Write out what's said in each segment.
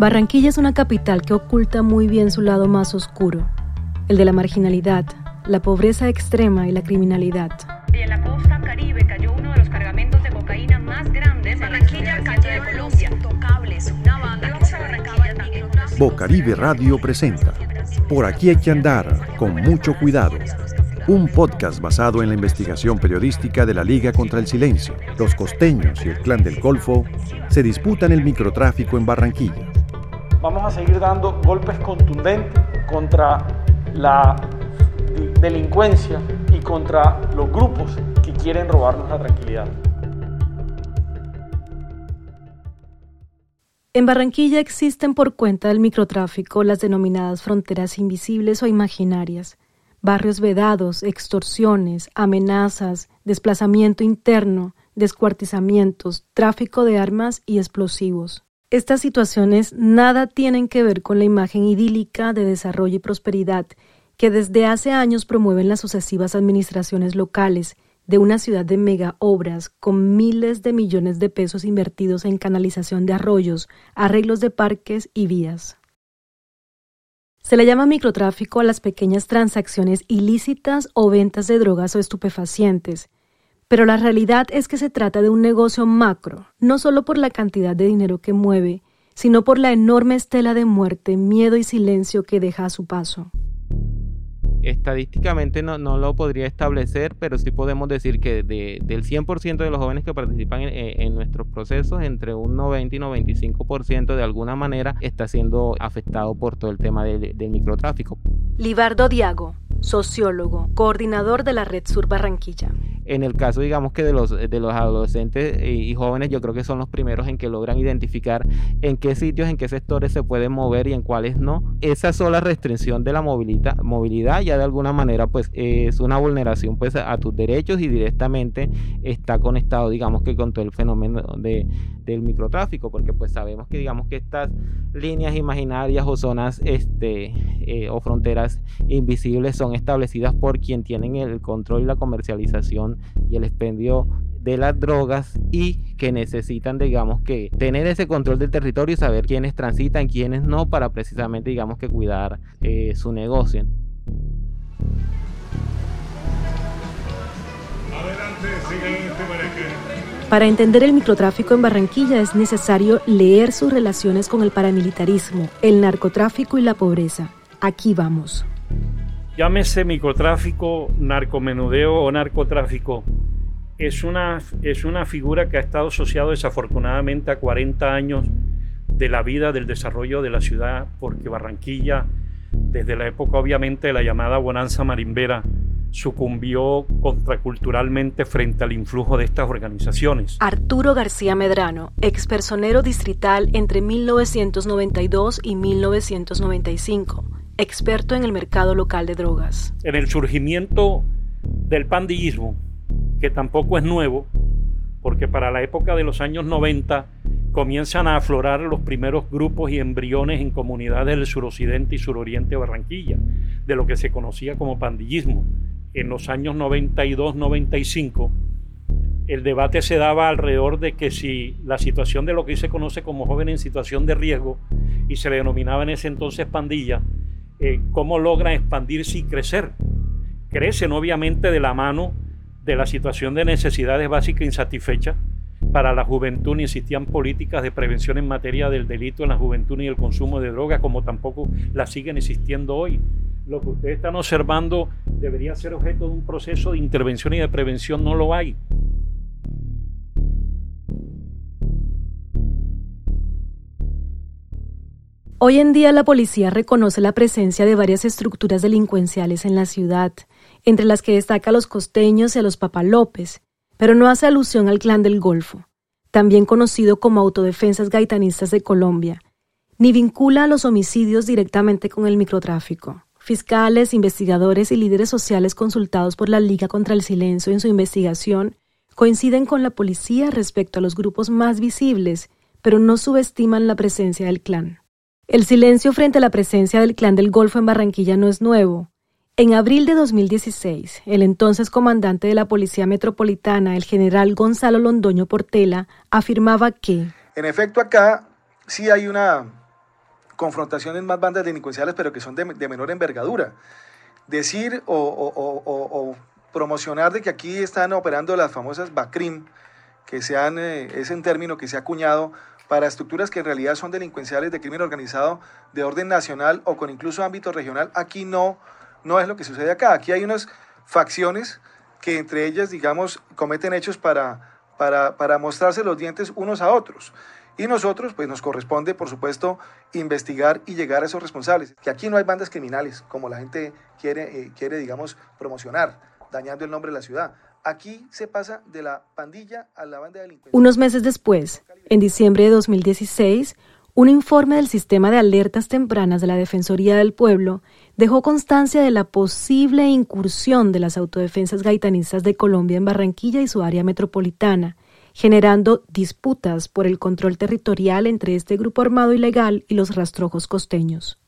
Barranquilla es una capital que oculta muy bien su lado más oscuro, el de la marginalidad, la pobreza extrema y la criminalidad. Y en la costa caribe cayó uno de los cargamentos de cocaína más grandes en la historia de Colombia. Una banda que se Bocaribe Radio presenta Por aquí hay que andar, con mucho cuidado. Un podcast basado en la investigación periodística de la Liga contra el Silencio. Los costeños y el clan del Golfo se disputan el microtráfico en Barranquilla. Vamos a seguir dando golpes contundentes contra la delincuencia y contra los grupos que quieren robarnos la tranquilidad. En Barranquilla existen por cuenta del microtráfico las denominadas fronteras invisibles o imaginarias, barrios vedados, extorsiones, amenazas, desplazamiento interno, descuartizamientos, tráfico de armas y explosivos. Estas situaciones nada tienen que ver con la imagen idílica de desarrollo y prosperidad que desde hace años promueven las sucesivas administraciones locales de una ciudad de mega obras con miles de millones de pesos invertidos en canalización de arroyos, arreglos de parques y vías. Se le llama microtráfico a las pequeñas transacciones ilícitas o ventas de drogas o estupefacientes, pero la realidad es que se trata de un negocio macro, no solo por la cantidad de dinero que mueve, sino por la enorme estela de muerte, miedo y silencio que deja a su paso. Estadísticamente no, no lo podría establecer, pero sí podemos decir que de, del 100% de los jóvenes que participan en, nuestros procesos, entre un 90 y 95% de alguna manera está siendo afectado por todo el tema del, del microtráfico. Libardo Diago, sociólogo, coordinador de la Red Sur Barranquilla. En el caso, digamos que de los, de los adolescentes y jóvenes, yo creo que son los primeros en que logran identificar en qué sitios, en qué sectores se pueden mover y en cuáles no. Esa sola restricción de la movilidad, movilidad ya de alguna manera pues es una vulneración pues a tus derechos y directamente está conectado, digamos que con todo el fenómeno de, del microtráfico, porque pues sabemos que digamos que estas líneas imaginarias o zonas este, eh, o fronteras invisibles son establecidas por quien tienen el control y la comercialización y el expendio de las drogas y que necesitan, digamos, que tener ese control del territorio y saber quiénes transitan, quiénes no, para precisamente, digamos, que cuidar eh, su negocio. Para entender el microtráfico en Barranquilla es necesario leer sus relaciones con el paramilitarismo, el narcotráfico y la pobreza. Aquí vamos. Llámese microtráfico, narcomenudeo o narcotráfico. Es una, es una figura que ha estado asociado desafortunadamente a 40 años de la vida, del desarrollo de la ciudad, porque Barranquilla, desde la época obviamente de la llamada bonanza marimbera, sucumbió contraculturalmente frente al influjo de estas organizaciones. Arturo García Medrano, expersonero distrital entre 1992 y 1995, experto en el mercado local de drogas. En el surgimiento del pandillismo, que tampoco es nuevo, porque para la época de los años 90 comienzan a aflorar los primeros grupos y embriones en comunidades del suroccidente y suroriente de Barranquilla, de lo que se conocía como pandillismo en los años 92-95, el debate se daba alrededor de que si la situación de lo que hoy se conoce como joven en situación de riesgo y se le denominaba en ese entonces pandilla, eh, cómo logra expandirse y crecer. Crecen obviamente de la mano de la situación de necesidades básicas insatisfechas. Para la juventud ni existían políticas de prevención en materia del delito en la juventud ni el consumo de drogas, como tampoco las siguen existiendo hoy lo que ustedes están observando debería ser objeto de un proceso de intervención y de prevención, no lo hay. Hoy en día la policía reconoce la presencia de varias estructuras delincuenciales en la ciudad, entre las que destaca a los costeños y a los papalópez, pero no hace alusión al clan del Golfo, también conocido como Autodefensas Gaitanistas de Colombia, ni vincula a los homicidios directamente con el microtráfico. Fiscales, investigadores y líderes sociales consultados por la Liga contra el Silencio en su investigación coinciden con la policía respecto a los grupos más visibles, pero no subestiman la presencia del clan. El silencio frente a la presencia del clan del Golfo en Barranquilla no es nuevo. En abril de 2016, el entonces comandante de la Policía Metropolitana, el general Gonzalo Londoño Portela, afirmaba que... En efecto, acá sí hay una confrontaciones más bandas delincuenciales, pero que son de, menor envergadura. Decir o, promocionar de que aquí están operando las famosas BACRIM, que sean, eh, es un término que se ha acuñado para estructuras que en realidad son delincuenciales de crimen organizado de orden nacional o con incluso ámbito regional, aquí no, no es lo que sucede acá. Aquí hay unas facciones que entre ellas, digamos, cometen hechos para, para, para mostrarse los dientes unos a otros. Y nosotros, pues nos corresponde, por supuesto, investigar y llegar a esos responsables. Que aquí no hay bandas criminales, como la gente quiere, eh, quiere digamos, promocionar, dañando el nombre de la ciudad. Aquí se pasa de la pandilla a la banda de. Unos meses después, en diciembre de 2016, un informe del Sistema de Alertas Tempranas de la Defensoría del Pueblo dejó constancia de la posible incursión de las autodefensas gaitanistas de Colombia en Barranquilla y su área metropolitana, generando disputas por el control territorial entre este grupo armado ilegal y los rastrojos costeños.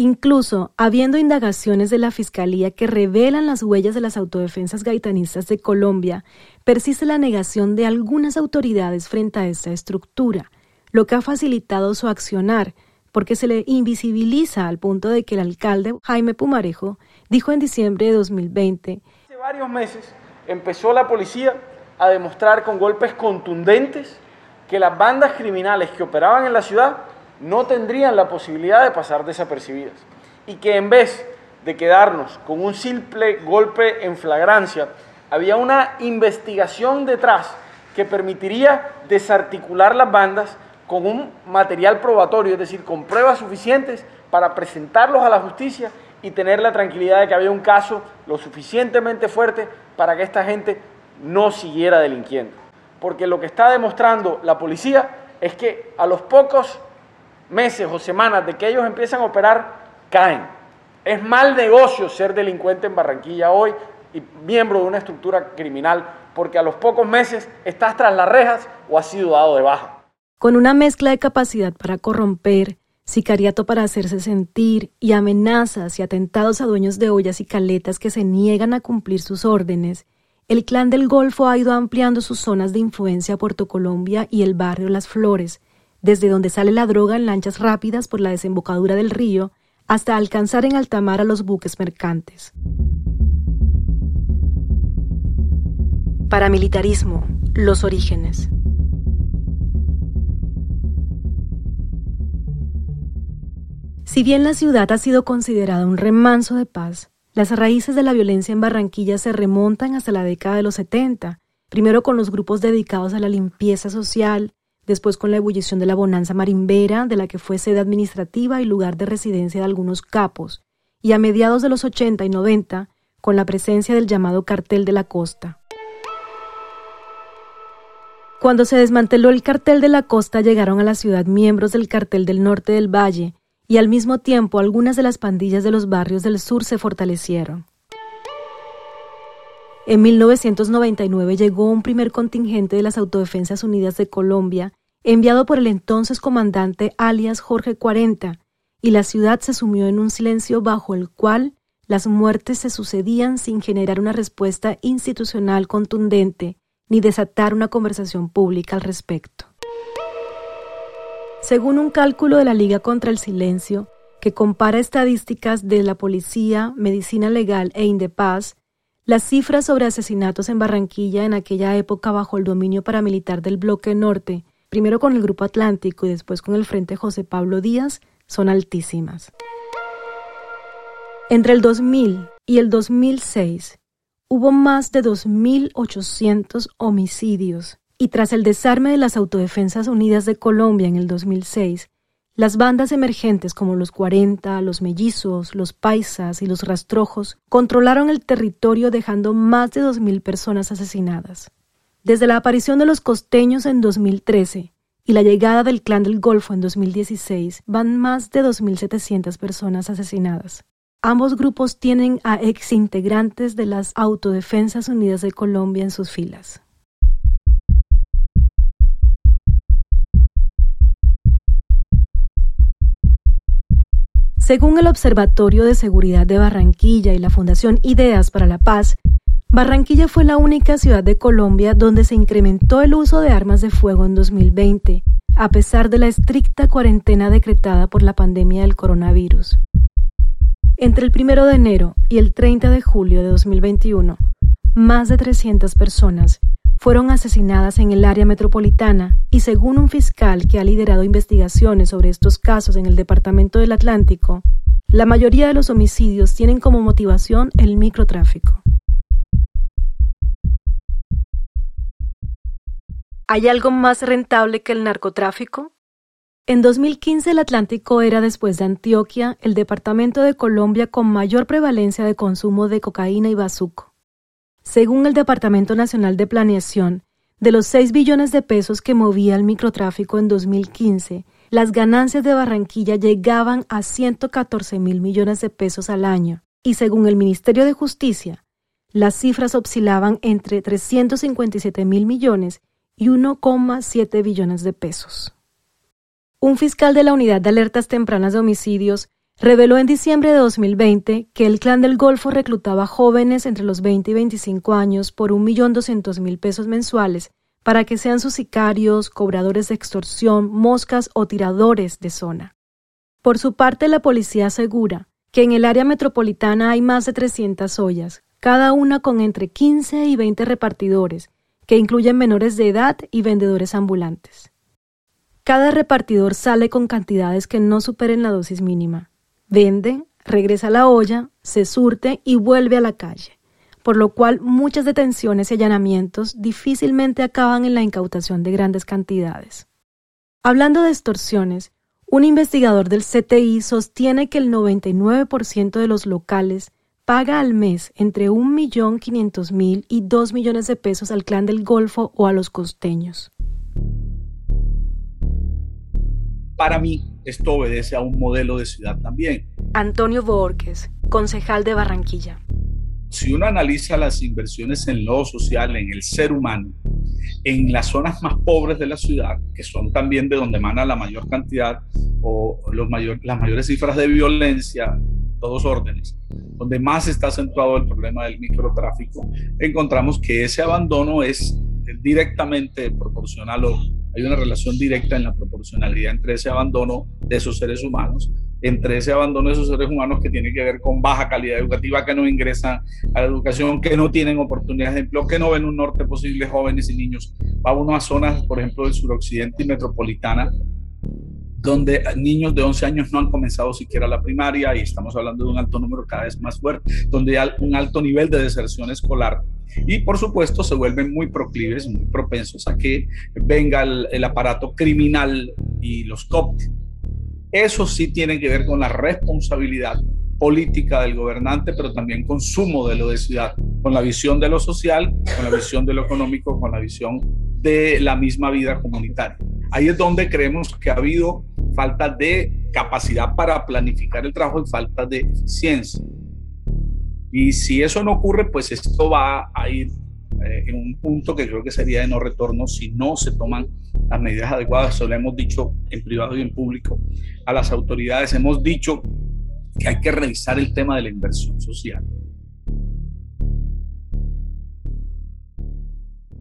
Incluso, habiendo indagaciones de la Fiscalía que revelan las huellas de las autodefensas gaitanistas de Colombia, persiste la negación de algunas autoridades frente a esta estructura, lo que ha facilitado su accionar, porque se le invisibiliza al punto de que el alcalde Jaime Pumarejo dijo en diciembre de 2020 Hace varios meses empezó la policía a demostrar con golpes contundentes que las bandas criminales que operaban en la ciudad no tendrían la posibilidad de pasar desapercibidas y que en vez de quedarnos con un simple golpe en flagrancia, había una investigación detrás que permitiría desarticular las bandas con un material probatorio, es decir, con pruebas suficientes para presentarlos a la justicia y tener la tranquilidad de que había un caso lo suficientemente fuerte para que esta gente no siguiera delinquiendo. Porque lo que está demostrando la policía es que a los pocos meses o semanas de que ellos empiezan a operar, caen. Es mal negocio ser delincuente en Barranquilla hoy y miembro de una estructura criminal, porque a los pocos meses estás tras las rejas o has sido dado de baja. Con una mezcla de capacidad para corromper, sicariato para hacerse sentir y amenazas y atentados a dueños de ollas y caletas que se niegan a cumplir sus órdenes, el clan del Golfo ha ido ampliando sus zonas de influencia a Puerto Colombia y el barrio Las Flores, desde donde sale la droga en lanchas rápidas por la desembocadura del río hasta alcanzar en alta mar a los buques mercantes. Paramilitarismo, los orígenes. Si bien la ciudad ha sido considerada un remanso de paz, las raíces de la violencia en Barranquilla se remontan hasta la década de los 70, primero con los grupos dedicados a la limpieza social, después con la ebullición de la bonanza marimbera, de la que fue sede administrativa y lugar de residencia de algunos capos, y a mediados de los 80 y 90, con la presencia del llamado cartel de la costa. Cuando se desmanteló el cartel de la costa llegaron a la ciudad miembros del cartel del norte del valle, y al mismo tiempo algunas de las pandillas de los barrios del sur se fortalecieron. En 1999 llegó un primer contingente de las Autodefensas Unidas de Colombia, enviado por el entonces comandante alias Jorge 40, y la ciudad se sumió en un silencio bajo el cual las muertes se sucedían sin generar una respuesta institucional contundente ni desatar una conversación pública al respecto. Según un cálculo de la Liga contra el Silencio, que compara estadísticas de la policía, medicina legal e Indepaz, las cifras sobre asesinatos en Barranquilla en aquella época bajo el dominio paramilitar del bloque norte, primero con el Grupo Atlántico y después con el Frente José Pablo Díaz, son altísimas. Entre el 2000 y el 2006 hubo más de 2.800 homicidios y tras el desarme de las Autodefensas Unidas de Colombia en el 2006, las bandas emergentes como los 40, los mellizos, los paisas y los rastrojos controlaron el territorio dejando más de 2.000 personas asesinadas. Desde la aparición de los costeños en 2013 y la llegada del Clan del Golfo en 2016, van más de 2.700 personas asesinadas. Ambos grupos tienen a exintegrantes de las Autodefensas Unidas de Colombia en sus filas. Según el Observatorio de Seguridad de Barranquilla y la Fundación Ideas para la Paz, Barranquilla fue la única ciudad de Colombia donde se incrementó el uso de armas de fuego en 2020, a pesar de la estricta cuarentena decretada por la pandemia del coronavirus. Entre el 1 de enero y el 30 de julio de 2021, más de 300 personas fueron asesinadas en el área metropolitana y según un fiscal que ha liderado investigaciones sobre estos casos en el Departamento del Atlántico, la mayoría de los homicidios tienen como motivación el microtráfico. ¿Hay algo más rentable que el narcotráfico? En 2015 el Atlántico era, después de Antioquia, el departamento de Colombia con mayor prevalencia de consumo de cocaína y bazuco. Según el Departamento Nacional de Planeación, de los 6 billones de pesos que movía el microtráfico en 2015, las ganancias de Barranquilla llegaban a 114 mil millones de pesos al año, y según el Ministerio de Justicia, las cifras oscilaban entre 357 mil millones y 1,7 billones de pesos. Un fiscal de la Unidad de Alertas Tempranas de Homicidios reveló en diciembre de 2020 que el Clan del Golfo reclutaba jóvenes entre los 20 y 25 años por 1.200.000 pesos mensuales para que sean sus sicarios, cobradores de extorsión, moscas o tiradores de zona. Por su parte, la policía asegura que en el área metropolitana hay más de 300 ollas, cada una con entre 15 y 20 repartidores, que incluyen menores de edad y vendedores ambulantes. Cada repartidor sale con cantidades que no superen la dosis mínima. Vende, regresa a la olla, se surte y vuelve a la calle, por lo cual muchas detenciones y allanamientos difícilmente acaban en la incautación de grandes cantidades. Hablando de extorsiones, un investigador del CTI sostiene que el 99% de los locales paga al mes entre 1.500.000 y 2 millones de pesos al clan del Golfo o a los costeños. para mí esto obedece a un modelo de ciudad también. Antonio Borges, concejal de Barranquilla. Si uno analiza las inversiones en lo social, en el ser humano, en las zonas más pobres de la ciudad, que son también de donde emana la mayor cantidad o los mayor, las mayores cifras de violencia, todos órdenes, donde más está acentuado el problema del microtráfico, encontramos que ese abandono es directamente proporcional o hay una relación directa en la proporcionalidad entre ese abandono de esos seres humanos, entre ese abandono de esos seres humanos que tiene que ver con baja calidad educativa, que no ingresan a la educación, que no tienen oportunidades de empleo, que no ven un norte posible jóvenes y niños. Va uno a zonas, por ejemplo, del suroccidente y metropolitana, donde niños de 11 años no han comenzado siquiera la primaria y estamos hablando de un alto número cada vez más fuerte, donde hay un alto nivel de deserción escolar y por supuesto se vuelven muy proclives, muy propensos a que venga el, aparato criminal y los copte. Eso sí tiene que ver con la responsabilidad política del gobernante, pero también con su modelo de ciudad, con la visión de lo social, con la visión de lo económico, con la visión de la misma vida comunitaria. Ahí es donde creemos que ha habido falta de capacidad para planificar el trabajo y falta de eficiencia. Y si eso no ocurre, pues esto va a ir eh, en un punto que creo que sería de no retorno si no se toman las medidas adecuadas. Eso lo hemos dicho en privado y en público a las autoridades. Hemos dicho que hay que revisar el tema de la inversión social.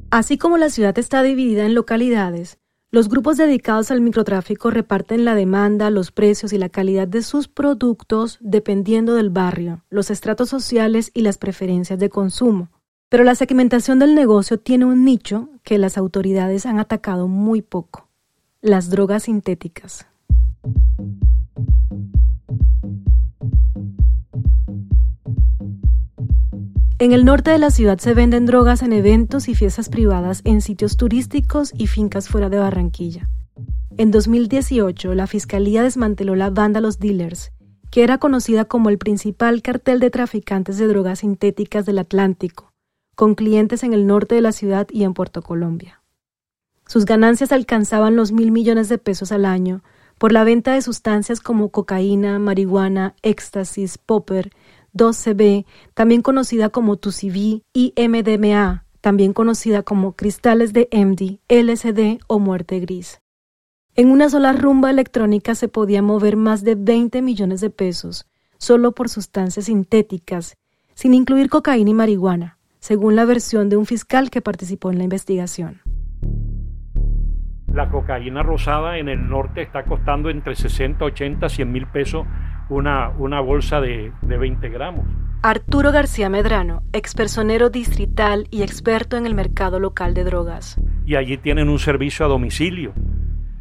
Así como la ciudad está dividida en localidades, los grupos dedicados al microtráfico reparten la demanda, los precios y la calidad de sus productos dependiendo del barrio, los estratos sociales y las preferencias de consumo. Pero la segmentación del negocio tiene un nicho que las autoridades han atacado muy poco, las drogas sintéticas. En el norte de la ciudad se venden drogas en eventos y fiestas privadas en sitios turísticos y fincas fuera de Barranquilla. En 2018, la Fiscalía desmanteló la banda Los Dealers, que era conocida como el principal cartel de traficantes de drogas sintéticas del Atlántico, con clientes en el norte de la ciudad y en Puerto Colombia. Sus ganancias alcanzaban los mil millones de pesos al año por la venta de sustancias como cocaína, marihuana, éxtasis, popper 2CB, también conocida como TUCV, y MDMA, también conocida como cristales de MD, LSD o muerte gris. En una sola rumba electrónica se podía mover más de 20 millones de pesos, solo por sustancias sintéticas, sin incluir cocaína y marihuana, según la versión de un fiscal que participó en la investigación. La cocaína rosada en el norte está costando entre 60, 80, 100 mil pesos una, una bolsa de, de 20 gramos. Arturo García Medrano, expersonero distrital y experto en el mercado local de drogas. Y allí tienen un servicio a domicilio.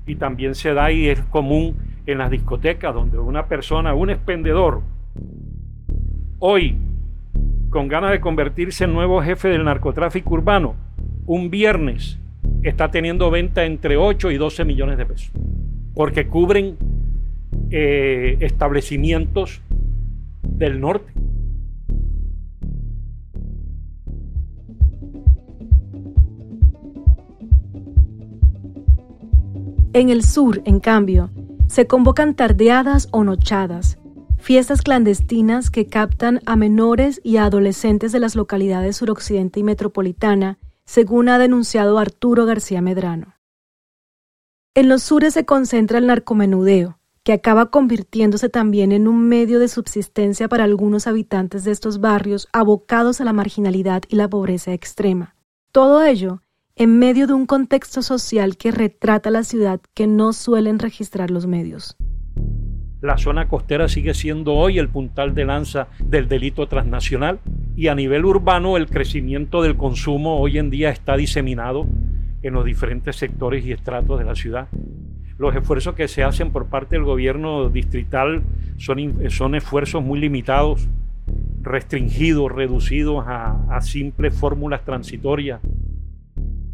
Y también se da y es común en las discotecas donde una persona, un expendedor, hoy con ganas de convertirse en nuevo jefe del narcotráfico urbano, un viernes está teniendo venta entre 8 y 12 millones de pesos, porque cubren eh, establecimientos del norte. En el sur, en cambio, se convocan tardeadas o nochadas, fiestas clandestinas que captan a menores y a adolescentes de las localidades suroccidente y metropolitana, según ha denunciado Arturo García Medrano. En los sures se concentra el narcomenudeo, que acaba convirtiéndose también en un medio de subsistencia para algunos habitantes de estos barrios abocados a la marginalidad y la pobreza extrema. Todo ello en medio de un contexto social que retrata la ciudad que no suelen registrar los medios. La zona costera sigue siendo hoy el puntal de lanza del delito transnacional y a nivel urbano el crecimiento del consumo hoy en día está diseminado en los diferentes sectores y estratos de la ciudad. Los esfuerzos que se hacen por parte del gobierno distrital son, son esfuerzos muy limitados, restringidos, reducidos a, a simples fórmulas transitorias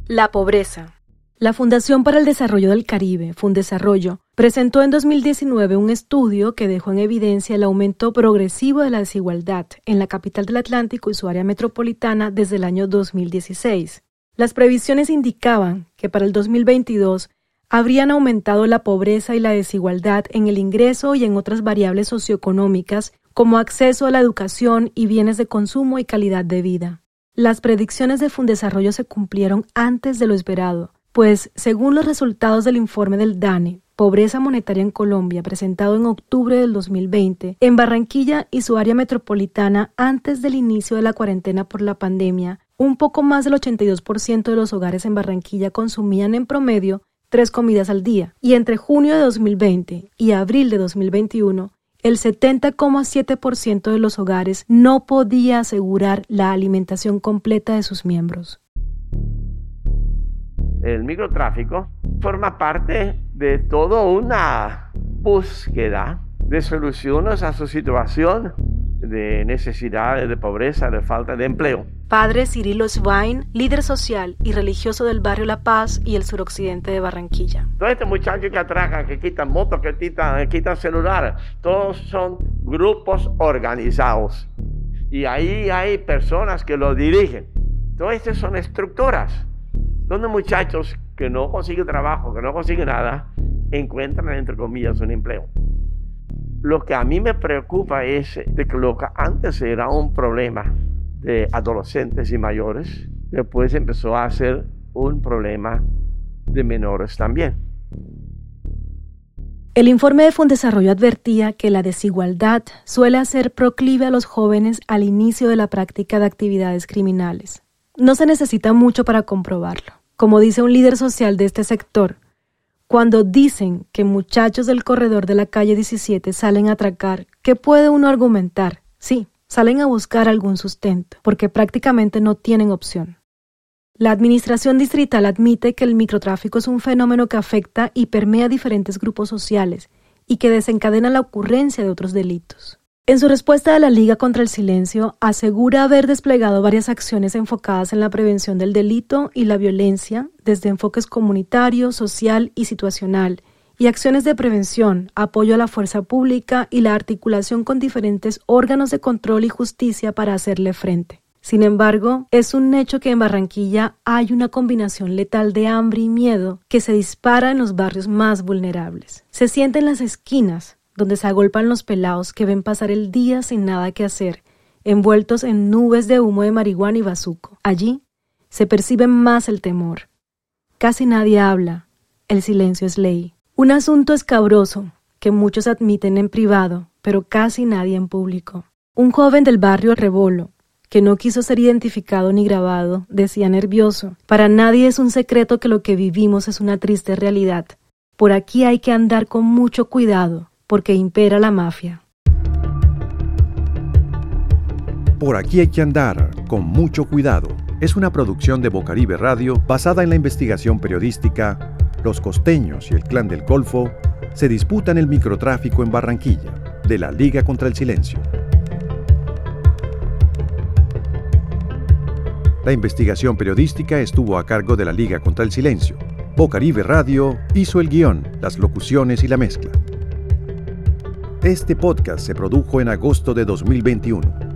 la pobreza. La Fundación para el Desarrollo del Caribe, Fundesarrollo, presentó en 2019 un estudio que dejó en evidencia el aumento progresivo de la desigualdad en la capital del Atlántico y su área metropolitana desde el año 2016. Las previsiones indicaban que para el 2022 habrían aumentado la pobreza y la desigualdad en el ingreso y en otras variables socioeconómicas como acceso a la educación y bienes de consumo y calidad de vida. Las predicciones de Fundesarrollo se cumplieron antes de lo esperado, pues según los resultados del informe del DANE, Pobreza Monetaria en Colombia, presentado en octubre del 2020, en Barranquilla y su área metropolitana antes del inicio de la cuarentena por la pandemia, un poco más del 82% de los hogares en Barranquilla consumían en promedio tres comidas al día, y entre junio de 2020 y abril de 2021, el 70,7% de los hogares no podía asegurar la alimentación completa de sus miembros. El microtráfico forma parte de toda una búsqueda de soluciones a su situación de necesidades, de pobreza, de falta de empleo. Padre Cirilo Swain, líder social y religioso del barrio La Paz y el suroccidente de Barranquilla. Todos estos muchachos que atracan, que quitan motos, que quitan, quitan celulares, todos son grupos organizados. Y ahí hay personas que lo dirigen. Todas estas son estructuras donde muchachos que no consiguen trabajo, que no consiguen nada, encuentran, entre comillas, un empleo. Lo que a mí me preocupa es de que lo que antes era un problema de adolescentes y mayores, después empezó a ser un problema de menores también. El informe de Fundesarrollo advertía que la desigualdad suele hacer proclive a los jóvenes al inicio de la práctica de actividades criminales. No se necesita mucho para comprobarlo. Como dice un líder social de este sector, cuando dicen que muchachos del corredor de la calle 17 salen a atracar, ¿qué puede uno argumentar? Sí, salen a buscar algún sustento, porque prácticamente no tienen opción. La Administración Distrital admite que el microtráfico es un fenómeno que afecta y permea diferentes grupos sociales y que desencadena la ocurrencia de otros delitos. En su respuesta a la Liga contra el Silencio, asegura haber desplegado varias acciones enfocadas en la prevención del delito y la violencia, desde enfoques comunitario, social y situacional, y acciones de prevención, apoyo a la fuerza pública y la articulación con diferentes órganos de control y justicia para hacerle frente. Sin embargo, es un hecho que en Barranquilla hay una combinación letal de hambre y miedo que se dispara en los barrios más vulnerables. Se siente en las esquinas, donde se agolpan los pelados que ven pasar el día sin nada que hacer, envueltos en nubes de humo de marihuana y bazuco. Allí se percibe más el temor. Casi nadie habla, el silencio es ley. Un asunto escabroso que muchos admiten en privado, pero casi nadie en público. Un joven del barrio Rebolo, que no quiso ser identificado ni grabado, decía nervioso, para nadie es un secreto que lo que vivimos es una triste realidad. Por aquí hay que andar con mucho cuidado, porque impera la mafia. Por aquí hay que andar con mucho cuidado. Es una producción de Bocaribe Radio basada en la investigación periodística Los costeños y el clan del Golfo se disputan el microtráfico en Barranquilla, de la Liga contra el Silencio. La investigación periodística estuvo a cargo de la Liga contra el Silencio. Bocaribe Radio hizo el guion, las locuciones y la mezcla. Este podcast se produjo en agosto de 2021.